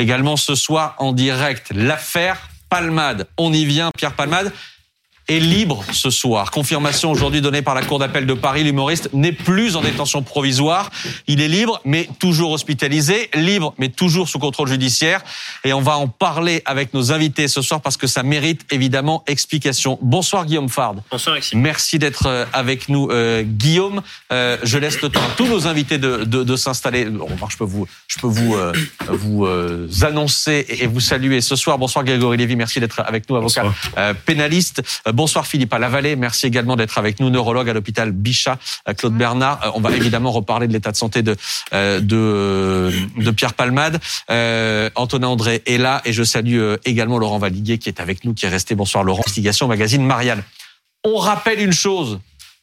également ce soir en direct. L'affaire Palmade. On y vient, Pierre Palmade est libre ce soir. Confirmation aujourd'hui donnée par la Cour d'appel de Paris. L'humoriste n'est plus en détention provisoire. Il est libre, mais toujours hospitalisé. Libre, mais toujours sous contrôle judiciaire. Et on va en parler avec nos invités ce soir parce que ça mérite évidemment explication. Bonsoir Guillaume Fard. Bonsoir Alexis. Merci d'être euh, avec nous euh, Guillaume. Euh, je laisse le temps à tous nos invités de, de, de s'installer. je peux vous, je peux vous, euh, vous euh, annoncer et vous saluer ce soir. Bonsoir Grégory Lévy. Merci d'être avec nous, avocat pénaliste. Bonsoir Philippe Lavallée, merci également d'être avec nous, neurologue à l'hôpital Bichat, euh, Claude Bernard. Euh, on va évidemment reparler de l'état de santé de, euh, de, de Pierre Palmade. Euh, Antonin André est là et je salue également Laurent Valiguier qui est avec nous, qui est resté. Bonsoir Laurent, Investigation Magazine Marianne. On rappelle une chose,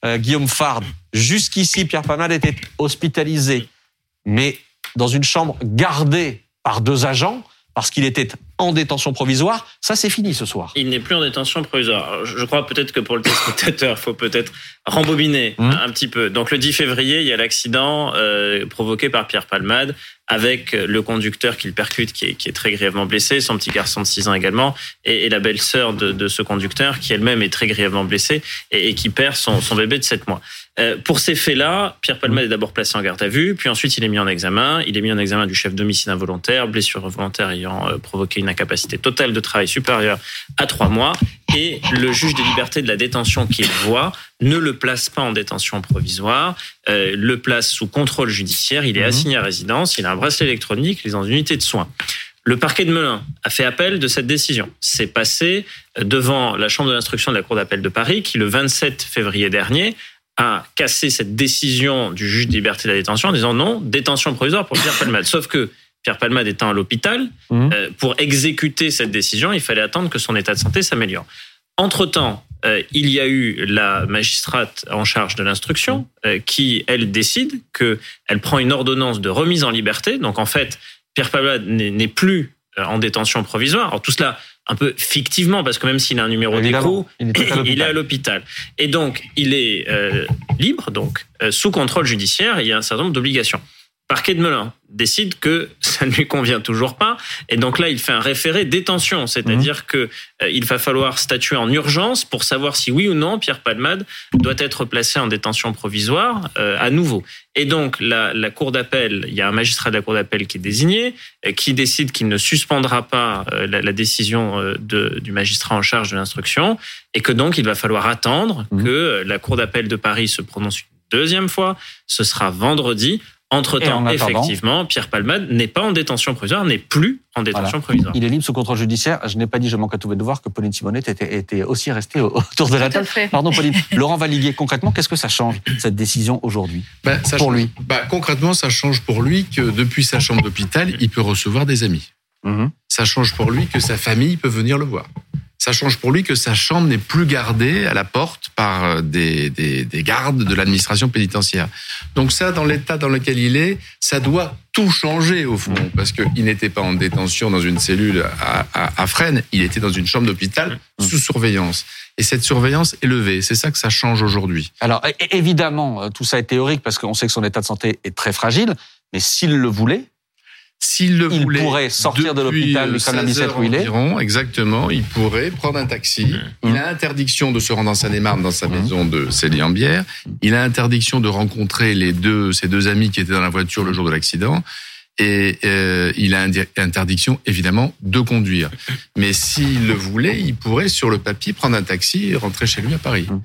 Guillaume Fard, jusqu'ici Pierre Palmade était hospitalisé, mais dans une chambre gardée par deux agents parce qu'il était en détention provisoire. Ça, c'est fini ce soir. Il n'est plus en détention provisoire. Je crois peut-être que pour le téléspectateur, il faut peut-être rembobiner mmh. un petit peu. Donc le 10 février, il y a l'accident euh, provoqué par Pierre Palmade avec le conducteur qui le percute, qui est, qui est, très grièvement blessé, son petit garçon de 6 ans également, et, et la belle-sœur de, de, ce conducteur qui elle-même est très grièvement blessée et, et qui perd son, son, bébé de 7 mois. Euh, pour ces faits-là, Pierre Palmade est d'abord placé en garde à vue, puis ensuite il est mis en examen. Il est mis en examen du chef d'homicide involontaire, blessure volontaire ayant euh, provoqué une incapacité totale de travail supérieure à 3 mois, et le juge des libertés de la détention qu'il voit ne le place pas en détention provisoire, euh, le place sous contrôle judiciaire, il est mmh. assigné à résidence, il a un bracelet électronique, il est dans une unité de soins. Le parquet de Melun a fait appel de cette décision. C'est passé devant la chambre de l'instruction de la Cour d'appel de Paris qui, le 27 février dernier, a cassé cette décision du juge de liberté de la détention en disant non, détention provisoire pour Pierre Palmade. Sauf que Pierre Palmade étant à l'hôpital, mmh. euh, pour exécuter cette décision, il fallait attendre que son état de santé s'améliore. Entre-temps, euh, il y a eu la magistrate en charge de l'instruction euh, qui, elle, décide qu'elle prend une ordonnance de remise en liberté. Donc, en fait, Pierre Palmade n'est plus euh, en détention provisoire. Alors, tout cela un peu fictivement, parce que même s'il a un numéro d'écho, il, il, est à l'hôpital. Et donc, il est euh, libre, donc euh, sous contrôle judiciaire, il y a un certain nombre d'obligations. Parquet de Melun décide que ça ne lui convient toujours pas et donc là il fait un référé détention, c'est-à-dire mmh. que euh, il va falloir statuer en urgence pour savoir si oui ou non Pierre Palmade doit être placé en détention provisoire euh, à nouveau. Et donc la, la cour d'appel, il y a un magistrat de la cour d'appel qui est désigné, euh, qui décide qu'il ne suspendra pas euh, la, la, décision de, du magistrat en charge de l'instruction et que donc il va falloir attendre mmh. que la cour d'appel de Paris se prononce une deuxième fois. Ce sera vendredi entre-temps, en effectivement, Pierre Palmade n'est pas en détention provisoire, n'est plus en détention voilà. provisoire. Il est libre sous contrôle judiciaire. Je n'ai pas dit, je manque à tous mes devoirs, que Pauline Simonette était, était aussi restée autour de la table. Pardon, Pauline. Laurent Valiguier, concrètement, qu'est-ce que ça change, cette décision aujourd'hui bah, Pour change, lui bah, Concrètement, ça change pour lui que depuis sa chambre d'hôpital, il peut recevoir des amis. Mmh. Ça change pour lui que sa famille peut venir le voir ça change pour lui que sa chambre n'est plus gardée à la porte par euh, des, des, des gardes de l'administration pénitentiaire. Donc ça, dans l'état dans lequel il est, ça doit tout changer au fond, parce qu'il n'était pas en détention dans une cellule à, à, à Fresnes, il était dans une chambre d'hôpital sous surveillance. Et cette surveillance est levée. C'est ça que ça change aujourd'hui. Alors évidemment, euh, tout ça est théorique parce qu'on sait que son état de santé est très fragile, mais s'il le voulait, s'il le il voulait, pourrait sortir de l'hôpital le samedi 17 où il est. Exactement, il pourrait prendre un taxi. Mmh. Il a interdiction de se rendre en Seine-et-Marne dans sa mmh. maison de Célie-en-Bière. Il a interdiction de rencontrer les deux, ses deux amis qui étaient dans la voiture le jour de l'accident. Et euh, il a interdiction, évidemment, de conduire. Mais s'il le voulait, il pourrait, sur le papier, prendre un taxi et rentrer chez lui à Paris. Mmh.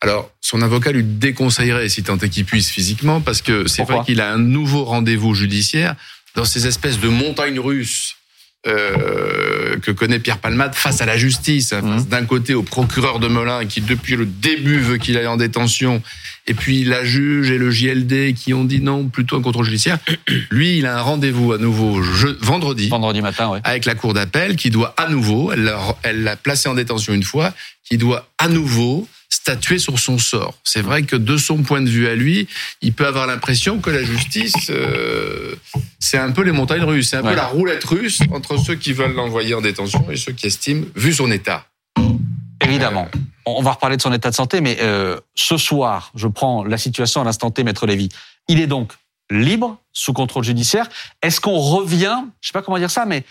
Alors, son avocat lui déconseillerait, si tant est qu'il puisse physiquement, parce que c'est vrai qu'il a un nouveau rendez-vous judiciaire dans ces espèces de montagnes russes euh, que connaît Pierre Palmade face à la justice, hein, mmh. d'un côté au procureur de Melun qui depuis le début veut qu'il aille en détention, et puis la juge et le JLD qui ont dit non, plutôt un contrôle judiciaire. Lui, il a un rendez-vous à nouveau je, vendredi, vendredi matin, ouais. avec la cour d'appel qui doit à nouveau, elle l'a placé en détention une fois, qui doit à nouveau statuer sur son sort. C'est vrai que de son point de vue à lui, il peut avoir l'impression que la justice, euh, c'est un peu les montagnes russes, c'est un ouais. peu la roulette russe entre ceux qui veulent l'envoyer en détention et ceux qui estiment, vu son état. Évidemment. On va reparler de son état de santé, mais euh, ce soir, je prends la situation à l'instant T, Maître Lévy. Il est donc libre, sous contrôle judiciaire. Est-ce qu'on revient, je sais pas comment dire ça, mais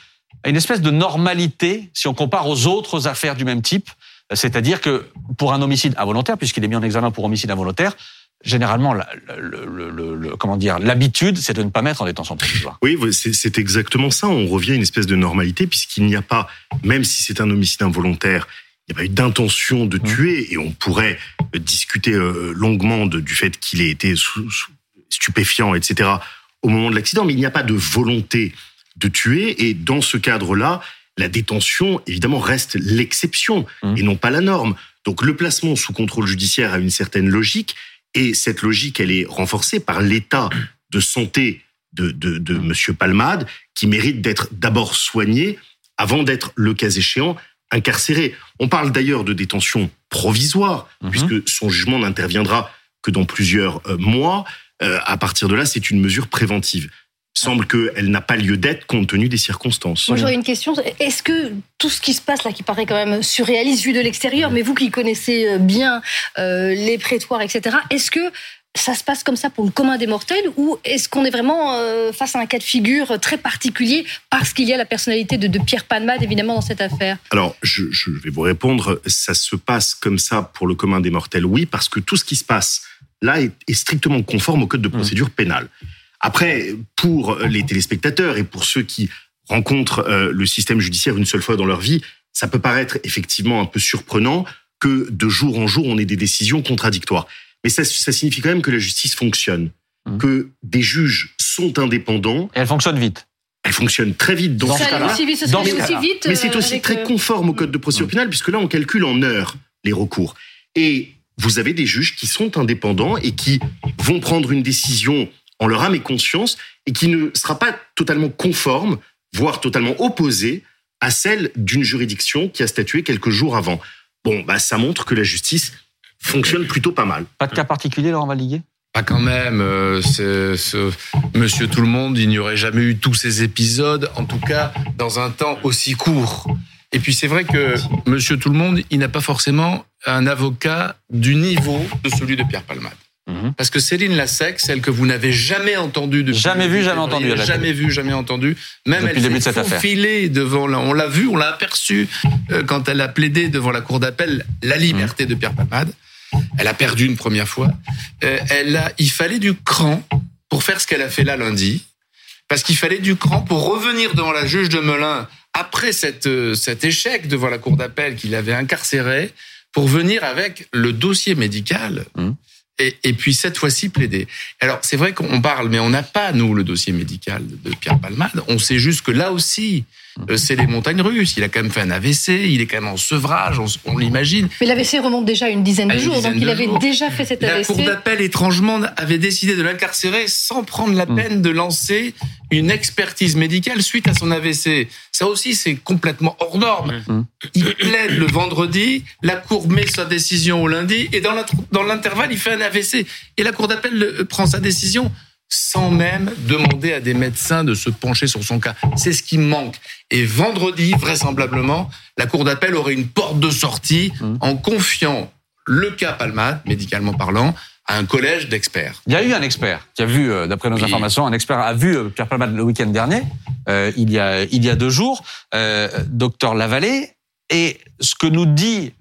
à une espèce de normalité si on compare aux autres affaires du même type? C'est-à-dire que pour un homicide involontaire, puisqu'il est mis en examen pour homicide involontaire, généralement, le, comment dire, l'habitude, c'est de ne pas mettre en détention provisoire. Oui, c'est exactement ça. On revient à une espèce de normalité puisqu'il n'y a pas, même si c'est un homicide involontaire, il n'y a pas eu d'intention de mmh. tuer et on pourrait discuter euh, longuement du fait qu'il ait été stupéfiant, etc. au moment de l'accident, mais il n'y a pas de volonté de tuer et dans ce cadre-là, la détention, évidemment, reste l'exception mmh. et non pas la norme. Donc le placement sous contrôle judiciaire a une certaine logique, et cette logique, elle est renforcée par l'état de santé de, de, de M. Palmade, qui mérite d'être d'abord soigné avant d'être, le cas échéant, incarcéré. On parle d'ailleurs de détention provisoire, mhm. puisque son jugement n'interviendra que dans plusieurs euh, mois. Euh, à partir de là, c'est une mesure préventive semble qu'elle n'a pas lieu d'être compte tenu des circonstances. Moi, j'aurais une question. Est-ce que tout ce qui se passe là, qui paraît quand même surréaliste vu de l'extérieur, mais vous qui connaissez euh, bien euh, les prétoires, etc., est-ce que ça se passe comme ça pour le commun des mortels ou est-ce qu'on est vraiment euh, face à un cas de figure très particulier parce qu'il y a la personnalité de, Pierre Palmade évidemment dans cette affaire? Alors je, vais vous répondre, ça se passe comme ça pour le commun des mortels, oui, parce que tout ce qui se passe là est, est strictement conforme au code de mmh. procédure pénale. Après, pour les téléspectateurs et pour ceux qui rencontrent euh, le système judiciaire une seule fois dans leur vie, ça peut paraître effectivement un peu surprenant que de jour en jour, on ait des décisions contradictoires. Mais ça, ça signifie quand même que la justice fonctionne, mmh. que des juges sont indépendants. Et elle fonctionne vite. Elle fonctionne très vite dans, ce cas-là. Mais c'est aussi euh, très euh, conforme au code de procédure mmh. pénale, puisque là, on calcule en heures les recours. Et vous avez des juges qui sont indépendants et qui vont prendre une décision en leur âme et conscience et qui ne sera pas totalement conforme, voire totalement opposée à celle d'une juridiction qui a statué quelques jours avant. Bon, bah, ça montre que la justice fonctionne plutôt pas mal. Pas de cas particulier, Laurent Valiguier pas quand même, euh, ce Monsieur Tout le Monde, il n'y aurait jamais eu tous ces épisodes, en tout cas dans un temps aussi court. Et puis c'est vrai que Monsieur Tout le Monde, il n'a pas forcément un avocat du niveau de celui de Pierre Palmade. Mhm. Parce que Céline Lassec, celle que vous n'avez jamais entendue depuis jamais vu, jamais entendu, jamais vu, jamais entendu. Même depuis elle s'est faufilée devant, on l'a vu, on l'a aperçu euh, quand elle a plaidé devant la cour d'appel la liberté de Pierre Palmade. Elle a perdu une première fois. Euh, elle a, il fallait du cran pour faire ce qu'elle a fait là lundi, parce qu'il fallait du cran pour revenir devant la juge de Melun après cette, euh, cet échec devant la cour d'appel qu'il avait incarcéré, pour venir avec le dossier médical. Mhm et, puis cette fois-ci plaider. Alors c'est vrai qu'on parle, mais on n'a pas nous le dossier médical de Pierre Palmade. On sait juste que là aussi, euh, c'est les montagnes russes. Il a quand même fait un AVC, il est quand même en sevrage, on, l'imagine. Mais l'AVC remonte déjà une dizaine de jours, donc il avait déjà fait cet AVC. La cour d'appel, étrangement, avait décidé de l'incarcérer sans prendre la mm. peine de lancer une expertise médicale suite à son AVC. Ça aussi, c'est complètement hors norme. Mm. Il plaide le vendredi, la cour met sa décision au lundi, et dans l'intervalle, il fait un AVC. Et la cour d'appel prend sa décision sans même demander à des médecins de se pencher sur son cas. C'est ce qui manque. Et vendredi, vraisemblablement, la Cour d'appel aurait une porte de sortie mmh. en confiant le cas Palmade, médicalement parlant, à un collège d'experts. Il y a eu un expert qui a vu, euh, d'après nos informations, un expert a vu euh, Pierre Palmade le week-end dernier, euh, il, y a, il y a deux jours, euh, docteur Lavallée, et ce que nous dit,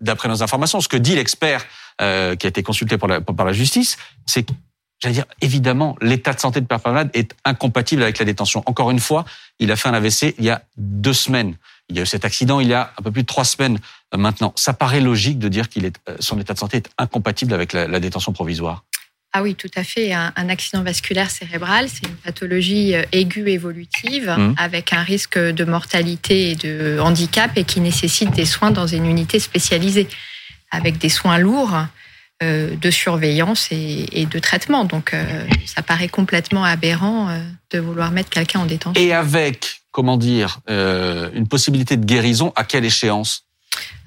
d'après nos informations, ce que dit l'expert qui a été consulté par la, par la justice, c'est j'allais dire, évidemment, l'état de santé de Pierre Palmade est incompatible avec la détention. Encore une fois, il a fait un AVC il y a deux semaines. Il y a eu cet accident il y a un peu plus de trois semaines euh, maintenant. Ça paraît logique de dire qu'il est, euh, son état de santé est incompatible avec la, détention provisoire. Ah oui, tout à fait. Un, accident vasculaire cérébral, c'est une pathologie euh, aiguë évolutive mmh. avec un risque de mortalité et de handicap et qui nécessite des soins dans une unité spécialisée avec des soins lourds de surveillance et, de traitement. Donc, euh, ça paraît complètement aberrant euh, de vouloir mettre quelqu'un en détention. Et avec, comment dire, une possibilité de guérison, à quelle échéance?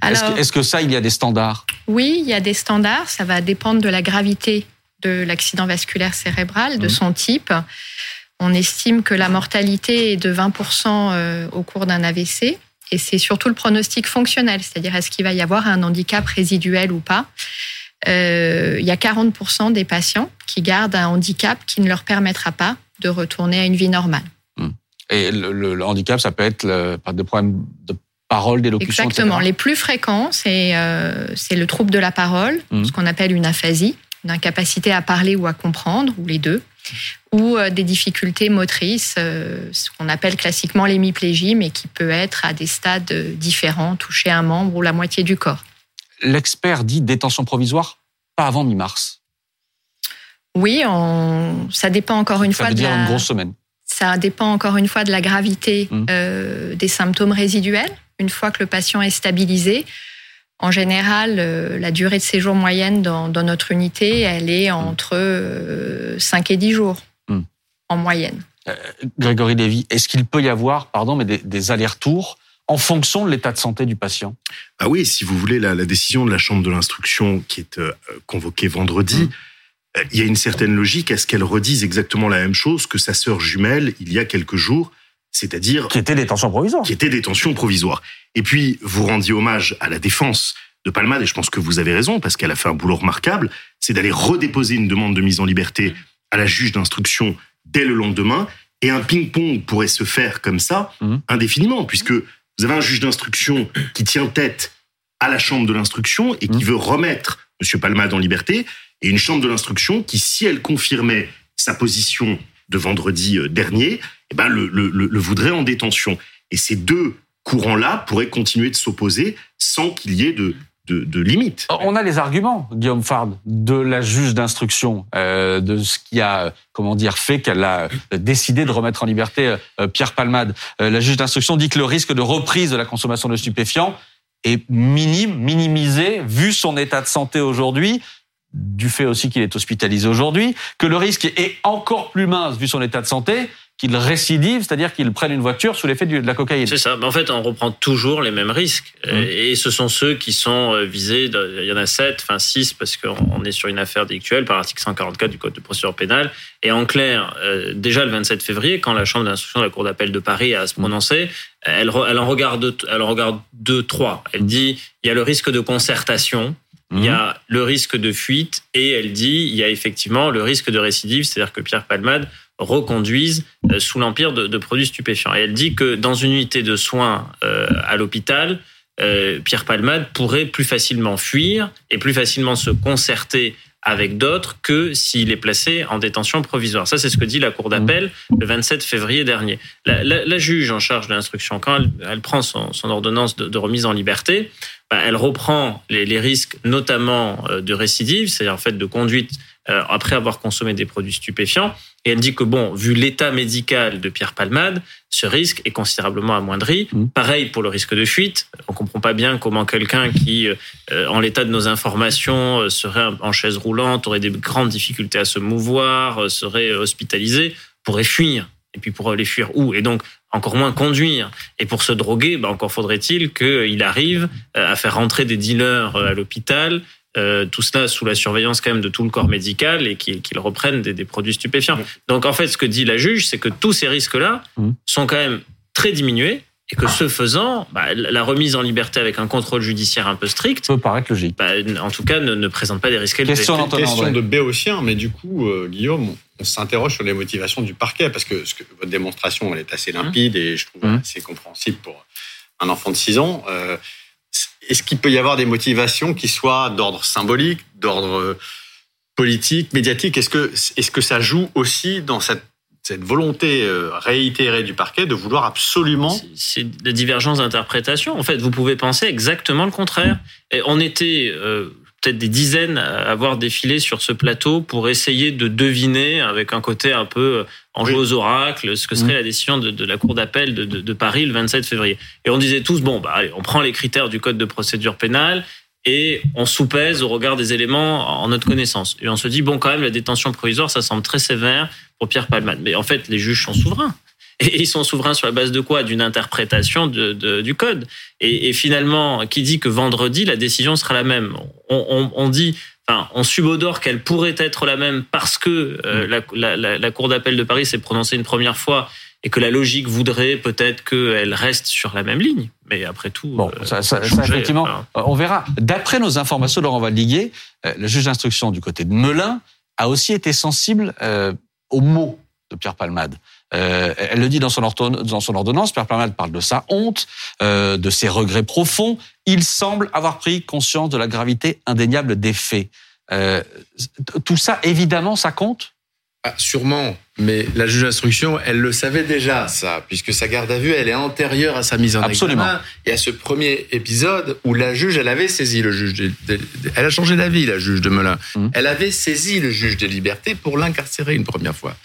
Est-ce que, ça, il y a des standards? Oui, il y a des standards. Ça va dépendre de la gravité de l'accident vasculaire cérébral, de mmh. son type. On estime que la mortalité est de 20% au cours d'un AVC. Et c'est surtout le pronostic fonctionnel, c'est-à-dire est-ce qu'il va y avoir un handicap résiduel ou pas. Euh, il y a 40% des patients qui gardent un handicap qui ne leur permettra pas de retourner à une vie normale. Hmm. Et le, handicap, ça peut être des problèmes de parole, d'élocution, Exactement. Les plus fréquents, c'est euh, le trouble de la parole, hmm. ce qu'on appelle une aphasie, une incapacité à parler ou à comprendre, ou les deux ou euh, des difficultés motrices, euh, ce qu'on appelle classiquement l'hémiplégie, mais qui peut être à des stades différents, toucher un membre ou la moitié du corps. L'expert dit détention provisoire, pas avant mi-mars. Oui, ça dépend encore une fois veut de dire une grosse semaine. Ça dépend encore une fois de la gravité mmh. euh, des symptômes résiduels. Une fois que le patient est stabilisé, en général, euh, la durée de séjour moyenne dans, notre unité, elle est entre 5 euh, et 10 jours hmm. en moyenne. Euh, Grégory Lévy, est-ce qu'il peut y avoir, pardon, mais des, allers-retours en fonction de l'état de santé du patient Ah oui, si vous voulez, la, décision de la Chambre de l'instruction qui est convoquée vendredi, hmm. il y a une certaine logique à ce qu'elle redise exactement la même chose que sa sœur jumelle il y a quelques jours, c'est-à-dire... Qui était détention provisoire. Qui était détention provisoire. Et puis, vous rendiez hommage à la défense de Palmade, et je pense que vous avez raison, parce qu'elle a fait un boulot remarquable, c'est d'aller redéposer une demande de mise en liberté à la juge d'instruction dès le lendemain, et un ping-pong pourrait se faire comme ça, mmh. indéfiniment, puisque vous avez un juge d'instruction qui tient tête à la chambre de l'instruction et qui mmh. veut remettre M. Palmade en liberté, et une chambre de l'instruction qui, si elle confirmait sa position de vendredi euh, dernier, eh ben le, le, le voudrait en détention. Et ces deux courants-là pourraient continuer de s'opposer sans qu'il y ait de, de, limites. On a les arguments, Guillaume Fard, de la juge d'instruction, euh, de ce qui a, comment dire, fait qu'elle a décidé de remettre en liberté euh, Pierre Palmade. Euh, la juge d'instruction dit que le risque de reprise de la consommation de stupéfiants est minime, minimisé, vu son état de santé aujourd'hui, du fait aussi qu'il est hospitalisé aujourd'hui, que le risque est encore plus mince vu son état de santé, qu'ils récidivent, c'est-à-dire qu'ils prennent une voiture sous l'effet de la cocaïne. C'est ça. En fait, on reprend toujours les mêmes risques. Mmh. Et ce sont ceux qui sont euh, visés. Il y en a sept, enfin six, parce qu'on est sur une affaire délictuelle par l'article 144 du Code de procédure pénale. Et en clair, euh, déjà le 27 février, quand la Chambre d'instruction de la Cour d'appel de Paris a à se mmh. prononcer, elle, elle en regarde, elle en regarde deux, trois. Elle dit il y a le risque de concertation. Il y a mmh. le risque de fuite et elle dit il y a effectivement le risque de récidive, c'est-à-dire que Pierre Palmade reconduisent euh, sous l'empire de, produits stupéfiants. Et elle dit que dans une unité de soins euh, à l'hôpital, euh, Pierre Palmade pourrait plus facilement fuir et plus facilement se concerter avec d'autres que s'il est placé en détention provisoire. Ça, c'est ce que dit la Cour d'appel le 27 février dernier. La, juge en charge de l'instruction, quand elle, prend son, ordonnance de, remise en liberté, bah, elle reprend les, les, risques, notamment de récidive, c'est-à-dire en fait de conduite après avoir consommé des produits stupéfiants, et elle dit que, bon, vu l'état médical de Pierre Palmade, ce risque est considérablement amoindri. Mmh. Pareil pour le risque de fuite. On comprend pas bien comment quelqu'un qui, euh, en l'état de nos informations, euh, serait en chaise roulante, aurait des grandes difficultés à se mouvoir, euh, serait hospitalisé, pourrait fuir. Et puis pour aller fuir où? Et donc encore moins conduire. Et pour se droguer, bah encore faudrait-il qu'il arrive à faire rentrer des dealers à l'hôpital, euh, tout cela sous la surveillance quand même de tout le corps médical et qu'ils reprennent des, produits stupéfiants. Donc en fait, ce que dit la juge, c'est que tous ces risques-là mmh. sont quand même très diminués et que ce faisant, bah, la remise en liberté avec un contrôle judiciaire un peu strict peut paraître logique. Bah, en tout cas, ne, présente pas des risques élevés. Question, question de béotien, mais du coup, euh, Guillaume, on s'interroge sur les motivations du parquet parce que, ce que votre démonstration, elle est assez limpide et je trouve mmh. assez compréhensible pour un enfant de 6 ans. Euh, est-ce qu'il peut y avoir des motivations qui soient d'ordre symbolique, d'ordre euh, politique, médiatique? Est-ce que, est que ça joue aussi dans cette, cette volonté euh, réitérée du parquet de vouloir absolument... C'est des divergences d'interprétation. En fait, vous pouvez penser exactement le contraire. Et on était... Euh, peut-être des dizaines à avoir défilé sur ce plateau pour essayer de deviner, avec un côté un peu en jeu aux oracles, ce que serait mmh. la décision de, la Cour d'appel de, Paris le 27 février. Et on disait tous, bon, bah, allez, on prend les critères du Code de procédure pénale et on soupèse au regard des éléments en notre connaissance. Et on se dit, bon, quand même, la détention provisoire, ça semble très sévère pour Pierre Palmade. Mais en fait, les juges sont souverains. Et ils sont souverains sur la base de quoi? D'une interprétation du code. Et, finalement, qui dit que vendredi, la décision sera la même? On, dit, enfin, on subodore qu'elle pourrait être la même parce que euh, la, Cour d'appel de Paris s'est prononcée une première fois et que la logique voudrait peut-être qu'elle reste sur la même ligne. Mais après tout, bon, ça, ça, effectivement, on verra. D'après nos informations, Laurent Valdiguier, le juge d'instruction du côté de Melun a aussi été sensible aux mots de Pierre Palmade. Euh, elle le dit dans son, dans son ordonnance, Pierre Palmade parle de sa honte, euh, de ses regrets profonds. Il semble avoir pris conscience de la gravité indéniable des faits. Euh, tout ça, évidemment, ça compte ah, Sûrement, mais la juge d'instruction, elle le savait déjà, ça, puisque sa garde à vue, elle est antérieure à sa mise en Absolument. examen. Et à ce premier épisode où la juge, elle avait saisi le juge, de, elle a changé d'avis, la juge de Melun. Mmh. Elle avait saisi le juge des libertés pour l'incarcérer une première fois.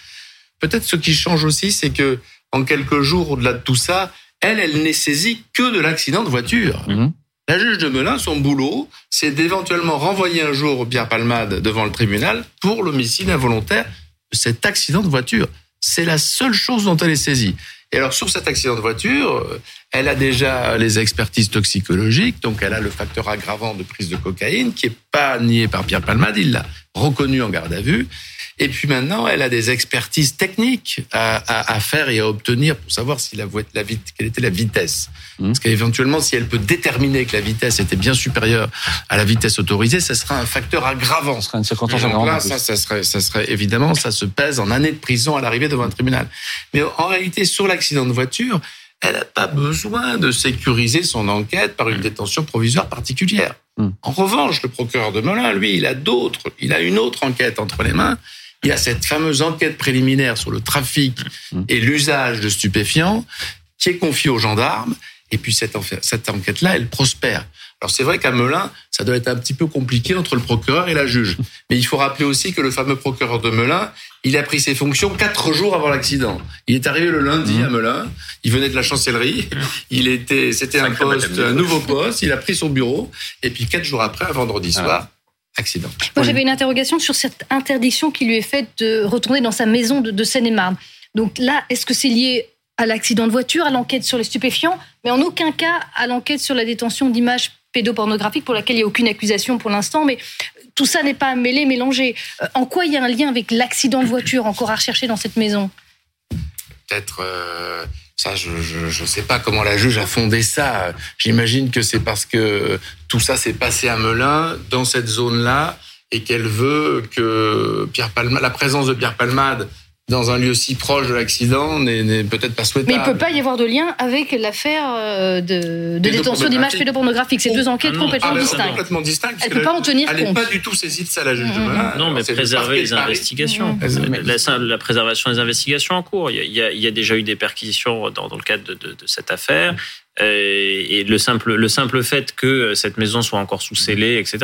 Peut-être ce qui change aussi, c'est que en quelques jours, au-delà de tout ça, elle, elle n'est saisie que de l'accident de voiture. Mhm. La juge de Melun, son boulot, c'est d'éventuellement renvoyer un jour Pierre Palmade devant le tribunal pour l'homicide involontaire cet accident de voiture. C'est la seule chose dont elle est saisie. Et alors, sur cet accident de voiture, elle a déjà les expertises toxicologiques, donc elle a le facteur aggravant de prise de cocaïne qui est pas nié par Pierre Palmade, il l'a reconnu en garde à vue. Et puis maintenant, elle a des expertises techniques à, à, à faire et à obtenir pour savoir si la, la quelle était la vitesse. Mmh. Parce qu'éventuellement, si elle peut déterminer que la vitesse était bien supérieure à la vitesse autorisée, ça sera un facteur aggravant. Ça serait une Donc là, ça, ça, serait, ça serait évidemment, ça se pèse en année de prison à l'arrivée devant un tribunal. Mais en réalité, sur l'accident de voiture, elle n'a pas besoin de sécuriser son enquête par une détention provisoire particulière. Mmh. En revanche, le procureur de Melun, lui, il a d'autres, il a une autre enquête entre les mains il y a cette fameuse enquête préliminaire sur le trafic mmh. et l'usage de stupéfiants qui est confiée aux gendarmes. Et puis cette, cette enquête-là, elle prospère. Alors c'est vrai qu'à Melun, ça doit être un petit peu compliqué entre le procureur et la juge. Mais il faut rappeler aussi que le fameux procureur de Melun, il a pris ses fonctions quatre jours avant l'accident. Il est arrivé le lundi mmh. à Melun. Il venait de la chancellerie. Il était, c'était un poste, un nouveau poste. Il a pris son bureau. Et puis quatre jours après, un vendredi soir, accident. Moi, j'avais une interrogation sur cette interdiction qui lui est faite de retourner dans sa maison de, Seine-et-Marne. Donc là, est-ce que c'est lié à l'accident de voiture, à l'enquête sur les stupéfiants, mais en aucun cas à l'enquête sur la détention d'images pédopornographiques pour laquelle il n'y a aucune accusation pour l'instant, mais tout ça n'est pas mêlé, mélangé. Euh, en quoi il y a un lien avec l'accident de voiture encore à rechercher dans cette maison? Peut-être euh, je ne sais pas comment la juge a fondé ça. J'imagine que c'est parce que tout ça s'est passé à Melun, dans cette zone-là, et qu'elle veut que Pierre la présence de Pierre Palmade dans un lieu si proche de l'accident n'est peut-être pas souhaitable. Mais il ne peut pas y avoir de lien avec l'affaire euh, de, de détention d'images pédopornographiques. C'est deux enquêtes ah complètement ah, distinctes. Complètement distinctes. Elle ne peut pas en tenir elle compte. Elle n'est pas du tout saisie de ça, la juge. Mmh. Non, mais préserver les investigations. Mmh. La, préservation des investigations en cours. Il y a, il y a déjà eu des perquisitions dans, dans le cadre de, de, de cette affaire. Euh, et le simple, le simple fait que cette maison soit encore sous scellée, etc.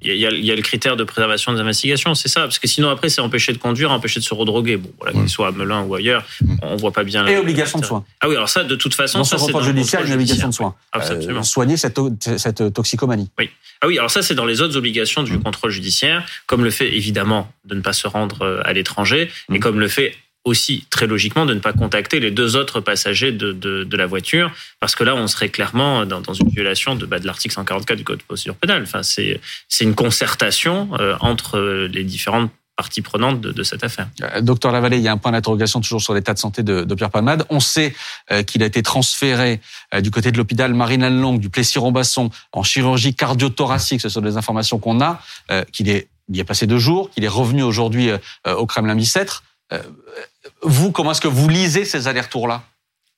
Il y a, il y a le critère de préservation des investigations, c'est ça, parce que sinon après c'est empêché de conduire, empêché de se redroguer. Bon, voilà, qu'il soit à Melun ou ailleurs, on voit pas bien. Et obligation de soins. Ah oui, alors ça, de toute façon, dans ça c'est dans judiciaire, une obligation de soins. Absolument. Euh, soigner cette, cette toxicomanie. Oui. Ah oui, alors ça c'est dans les autres obligations du contrôle judiciaire, comme le fait évidemment de ne pas se rendre euh, à l'étranger, et comme le fait aussi très logiquement de ne pas contacter les deux autres passagers de, de, la voiture, parce que là, on serait clairement dans, une violation de, bah, de l'article 144 du Code de procédure pénale. Enfin, c'est une concertation euh, entre les différentes parties prenantes de, cette affaire. Euh, docteur Lavallée, il y a un point d'interrogation toujours sur l'état de santé de, Pierre Palmade. On sait euh, qu'il a été transféré euh, du côté de l'hôpital Marine Long du Plessis-Robasson en chirurgie cardio-thoracique. Ce sont des informations qu'on a. qu'il est il y a passé deux jours, qu'il est revenu aujourd'hui au Kremlin-Bicêtre. Vous, comment est-ce que vous lisez ces allers-retours-là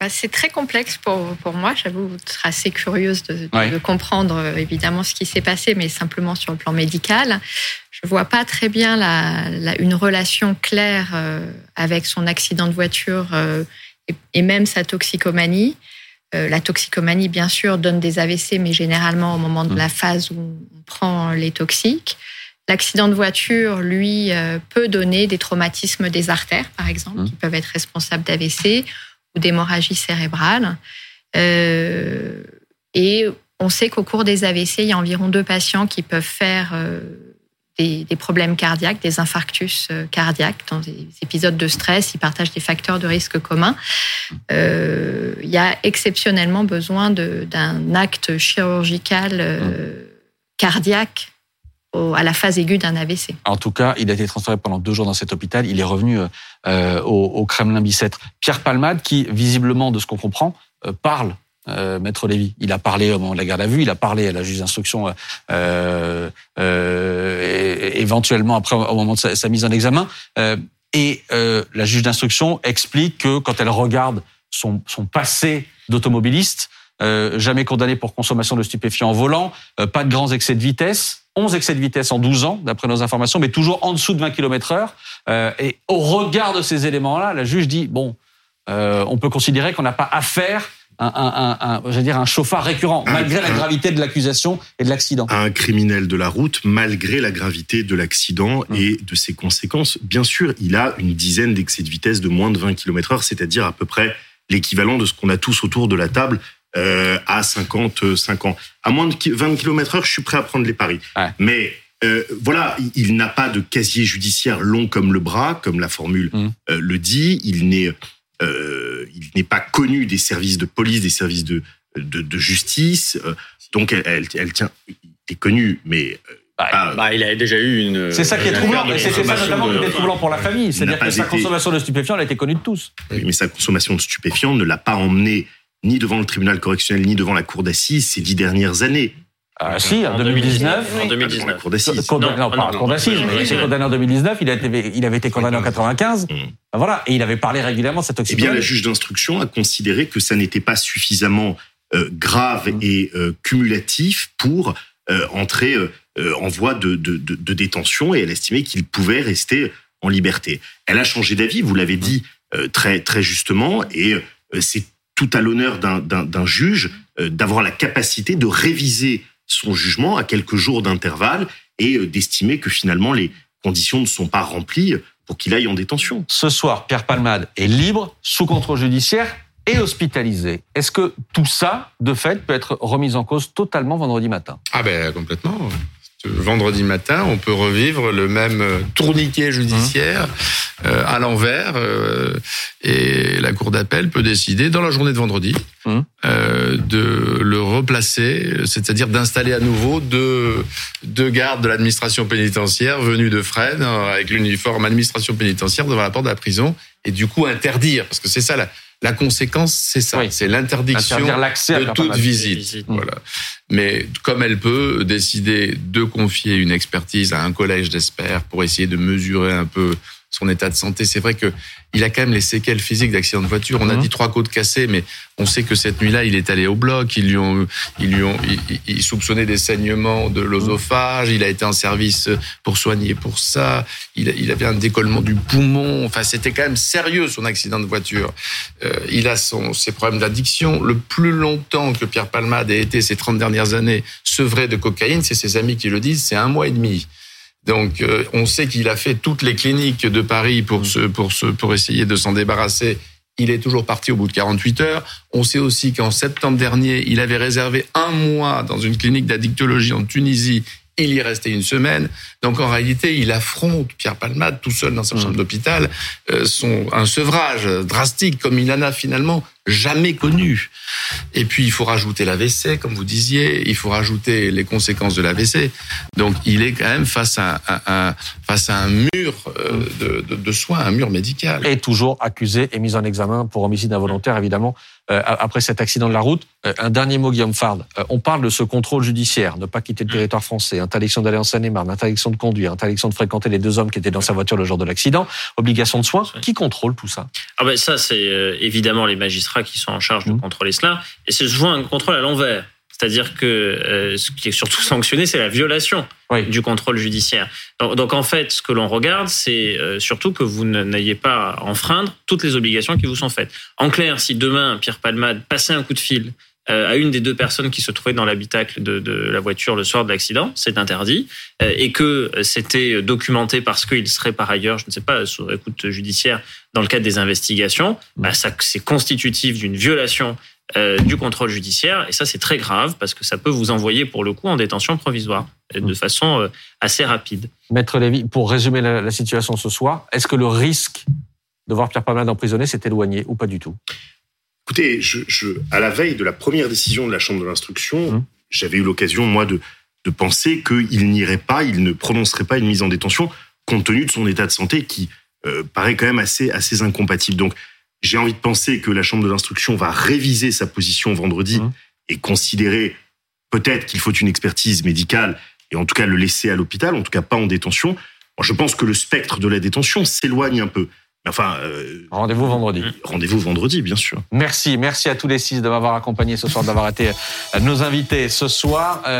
bah, c'est très complexe pour, pour moi. J'avoue assez curieuse de, de, comprendre euh, évidemment ce qui s'est passé, mais simplement sur le plan médical. Je vois pas très bien la, la, une relation claire euh, avec son accident de voiture euh, et, et, même sa toxicomanie. la toxicomanie, bien sûr, donne des AVC, mais généralement au moment de mmh. la phase où on prend les toxiques. L'accident de voiture, lui, euh, peut donner des traumatismes des artères, par exemple, mmh. qui peuvent être responsables d'AVC ou d'hémorragie cérébrale. Euh, et on sait qu'au cours des AVC, il y a environ deux patients qui peuvent faire euh, des, des, problèmes cardiaques, des infarctus cardiaques dans des épisodes de stress. Ils partagent des facteurs de risque communs. il y a exceptionnellement besoin d'un acte chirurgical cardiaque à la phase aiguë d'un AVC. En tout cas, il a été transféré pendant deux jours dans cet hôpital. Il est revenu euh, au, au, Kremlin Bicêtre. Pierre Palmade, qui visiblement, de ce qu'on comprend, euh, parle. Euh, Maître Lévy, il a parlé au moment de la garde à vue, il a parlé à la juge d'instruction euh, euh, éventuellement après au moment de sa, mise en examen. et la juge d'instruction explique que quand elle regarde son, son passé d'automobiliste, euh, jamais condamné pour consommation de stupéfiants en volant, euh, pas de grands excès de vitesse, 11 excès de vitesse en 12 ans, d'après nos informations, mais toujours en dessous de 20 km heure. Euh, et au regard de ces éléments-là, la juge dit, bon, on peut considérer qu'on n'a pas affaire un, un, un, un, dire un chauffard récurrent, malgré la gravité de l'accusation et de l'accident. Un criminel de la route, malgré la gravité de l'accident hum. et de ses conséquences. Bien sûr, il a une dizaine d'excès de vitesse de moins de 20 km heure, c'est-à-dire à peu près l'équivalent de ce qu'on a tous autour de la table euh, à 55 ans. À moins de 20 km heure, je suis prêt à prendre les paris. Ouais. Mais euh, voilà, il n'a pas de casier judiciaire long comme le bras, comme la formule mmh. euh, le dit. Il n'est, euh, il n'est pas connu des services de police, des services de, de, de justice. Euh, donc, elle, elle, elle, tient. Il est connu, mais bah, bah, il a déjà eu une. C'est ça qui est troublant, mais c'était ça notamment qui est troublant pour la famille. C'est-à-dire que sa consommation de stupéfiants, elle a été connue de tous. Oui, mais sa consommation de stupéfiants ne l'a pas emmené ni devant le tribunal correctionnel, ni devant la cour d'assises ces dix dernières années. Ah si, en, 2019. En 2019. Cour d'assises. Non, non, pas cour d'assises, mais il a été condamné en 2019, il, avait été condamné en 95. Mmh. Voilà, et il avait parlé régulièrement de cette. Eh bien, la juge d'instruction a considéré que ça n'était pas suffisamment euh, grave mmh. et euh, cumulatif pour euh, entrer euh, en voie de, de, de, de, détention et elle estimait qu'il pouvait rester en liberté. Elle a changé d'avis, vous l'avez dit euh, très, très justement, et c'est tout à l'honneur d'un juge euh, d'avoir la capacité de réviser son jugement à quelques jours d'intervalle et euh, d'estimer que finalement les conditions ne sont pas remplies pour qu'il aille en détention. Ce soir, Pierre Palmade est libre, sous contrôle judiciaire et hospitalisé. Est-ce que tout ça, de fait, peut être remis en cause totalement vendredi matin? Ah ben complètement vendredi matin, on peut revivre le même euh, tourniquet judiciaire euh, à l'envers euh, et la cour d'appel peut décider dans la journée de vendredi mmh. de le replacer, c'est-à-dire d'installer à nouveau deux, deux gardes de l'administration pénitentiaire venus de Fresnes avec l'uniforme administration pénitentiaire devant la porte de la prison et du coup interdire, parce que c'est ça la, la conséquence, c'est ça, c'est l'interdiction de toute visite. Voilà. Mais comme elle peut décider de confier une expertise à un collège d'experts pour essayer de mesurer un peu son état de santé. C'est vrai que il a quand même les séquelles physiques d'accident de voiture. On a mhm. dit trois côtes cassées, mais on sait que cette nuit-là, il est allé au bloc. Ils lui ont, ils lui ont, il, soupçonnait des saignements de l'osophage. Il a été en service pour soigner pour ça. Il, il avait un décollement du poumon. Enfin, c'était quand même sérieux son accident de voiture. Euh, il a son, ses problèmes d'addiction. Le plus longtemps que Pierre Palmade a été ces 30 dernières années sevré de cocaïne, c'est ses amis qui le disent, c'est un mois et demi. Donc, euh, on sait qu'il a fait toutes les cliniques de Paris pour, se, pour, se, pour essayer de s'en débarrasser. Il est toujours parti au bout de 48 heures. On sait aussi qu'en septembre dernier, il avait réservé un mois dans une clinique d'addictologie en Tunisie il y est resté une semaine. Donc en réalité, il affronte Pierre Palmade tout seul dans sa chambre mmh. d'hôpital, euh, son un sevrage drastique comme il en a finalement jamais connu. Et puis il faut rajouter l'AVC, comme vous disiez, il faut rajouter les conséquences de l'AVC. Donc il est quand même face à, un face à un mur euh, de, de, de, soins, un mur médical. Et toujours accusé et mis en examen pour homicide involontaire, évidemment, après cet accident de la route. Euh, un dernier mot, Guillaume Fard. Euh, on parle de ce contrôle judiciaire, ne pas quitter le territoire français, interdiction d'aller en Seine-et-Marne, interdiction de conduire, interdiction de fréquenter les deux hommes qui étaient dans sa voiture le jour de l'accident, obligation de soins. Qui contrôle tout ça? Ah ben Ça, c'est évidemment les magistrats qui sont en charge de mmh. contrôler cela. Et c'est souvent un contrôle à l'envers. C'est-à-dire que euh, ce qui est surtout sanctionné, c'est la violation du contrôle judiciaire. Donc, donc, en fait, ce que l'on regarde, c'est euh, surtout que vous n'ayez pas à enfreindre toutes les obligations qui vous sont faites. En clair, si demain Pierre Palmade passait un coup de fil à une des deux personnes qui se trouvaient dans l'habitacle de, de, la voiture le soir de l'accident, c'est interdit, et que c'était documenté parce qu'il serait par ailleurs, je ne sais pas, sous écoute judiciaire dans le cadre des investigations, bah, ça c'est constitutif d'une violation euh, du contrôle judiciaire. Et ça, c'est très grave parce que ça peut vous envoyer, pour le coup, en détention provisoire de mmh. façon euh, assez rapide. Maître Lévy, pour résumer la, situation ce soir, est-ce que le risque de voir Pierre Palmade emprisonné s'est éloigné ou pas du tout? Écoutez, je, je, à la veille de la première décision de la Chambre de l'instruction, mmh. j'avais eu l'occasion, moi, de, de penser qu'il n'irait pas, il ne prononcerait pas une mise en détention compte tenu de son état de santé qui euh, paraît quand même assez, assez incompatible. Donc, j'ai envie de penser que la Chambre de l'instruction va réviser sa position vendredi mmh. et considérer peut-être qu'il faut une expertise médicale et en tout cas le laisser à l'hôpital, en tout cas pas en détention. je pense que le spectre de la détention s'éloigne un peu. Enfin, euh, rendez-vous vendredi. Rendez-vous vendredi, bien sûr. Merci, merci à tous les six de m'avoir accompagné ce soir, d'avoir été nos invités ce soir. Euh,